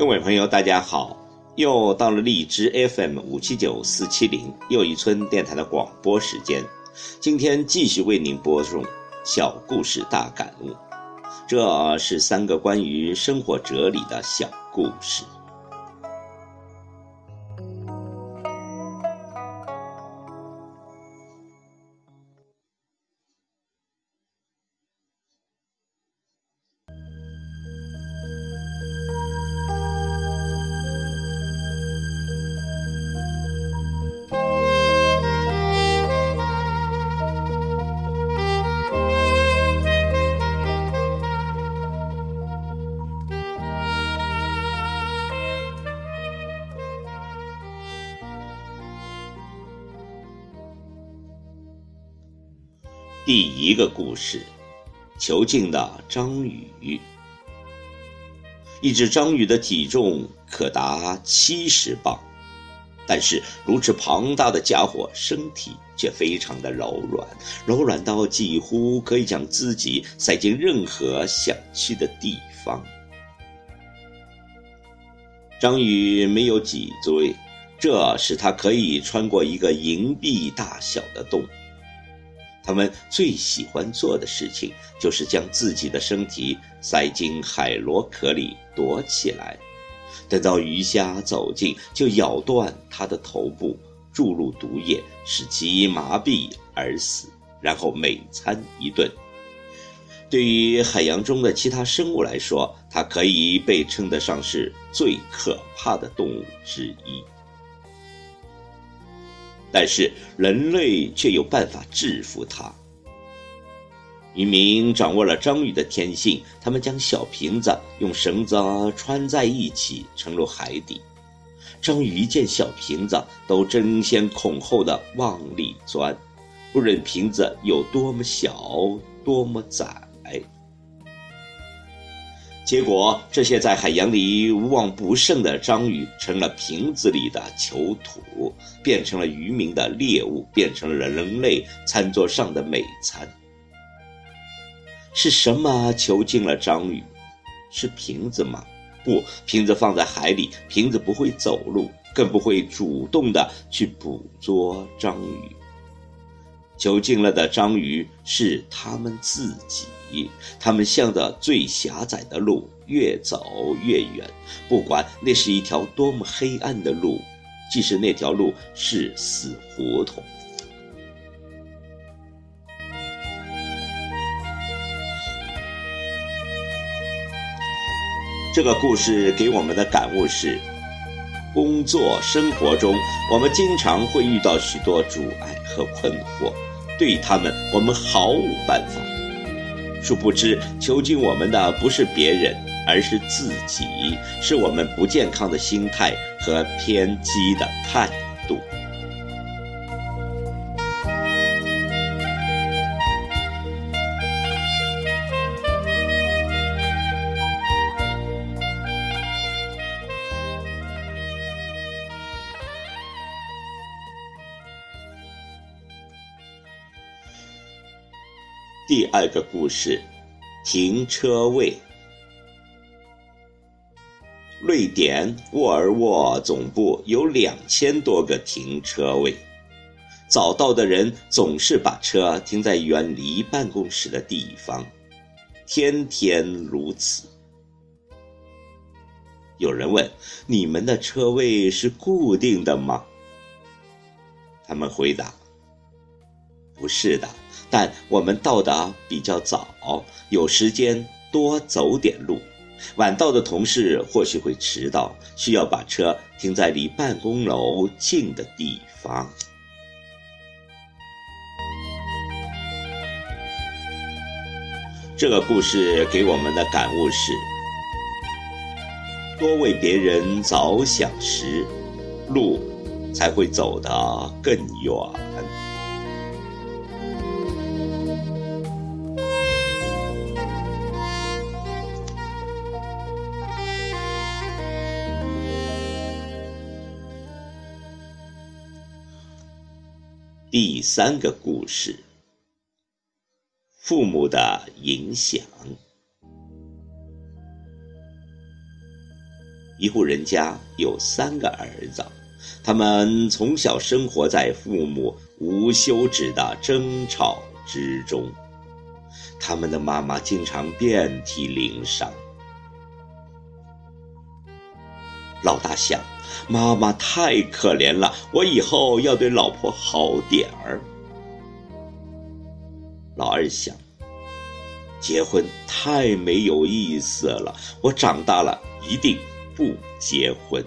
各位朋友，大家好！又到了荔枝 FM 五七九四七零又一村电台的广播时间。今天继续为您播送小故事大感悟，这是三个关于生活哲理的小故事。第一个故事：囚禁的章鱼。一只章鱼的体重可达七十磅，但是如此庞大的家伙，身体却非常的柔软，柔软到几乎可以将自己塞进任何想去的地方。章鱼没有脊椎，这使它可以穿过一个银币大小的洞。他们最喜欢做的事情，就是将自己的身体塞进海螺壳里躲起来，等到鱼虾走近，就咬断它的头部，注入毒液，使其麻痹而死，然后每餐一顿。对于海洋中的其他生物来说，它可以被称得上是最可怕的动物之一。但是人类却有办法制服它。渔民掌握了章鱼的天性，他们将小瓶子用绳子穿在一起，沉入海底。章鱼一见小瓶子，都争先恐后的往里钻，不论瓶子有多么小，多么窄。结果，这些在海洋里无往不胜的章鱼成了瓶子里的囚徒，变成了渔民的猎物，变成了人类餐桌上的美餐。是什么囚禁了章鱼？是瓶子吗？不，瓶子放在海里，瓶子不会走路，更不会主动的去捕捉章鱼。囚禁了的章鱼是他们自己。他们向着最狭窄的路越走越远，不管那是一条多么黑暗的路，即使那条路是死胡同。这个故事给我们的感悟是：工作生活中，我们经常会遇到许多阻碍和困惑，对他们我们毫无办法。殊不知，囚禁我们的不是别人，而是自己，是我们不健康的心态和偏激的态第二个故事，停车位。瑞典沃尔沃总部有两千多个停车位，早到的人总是把车停在远离办公室的地方，天天如此。有人问：“你们的车位是固定的吗？”他们回答：“不是的。”但我们到达比较早，有时间多走点路。晚到的同事或许会迟到，需要把车停在离办公楼近的地方。这个故事给我们的感悟是：多为别人着想时，路才会走得更远。第三个故事。父母的影响。一户人家有三个儿子，他们从小生活在父母无休止的争吵之中，他们的妈妈经常遍体鳞伤。老大想，妈妈太可怜了，我以后要对老婆好点儿。老二想，结婚太没有意思了，我长大了一定不结婚。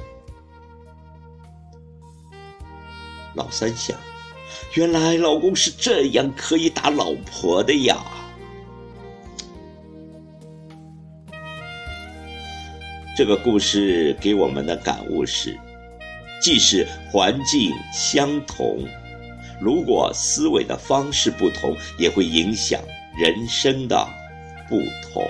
老三想，原来老公是这样可以打老婆的呀。这个故事给我们的感悟是，即使环境相同。如果思维的方式不同，也会影响人生的不同。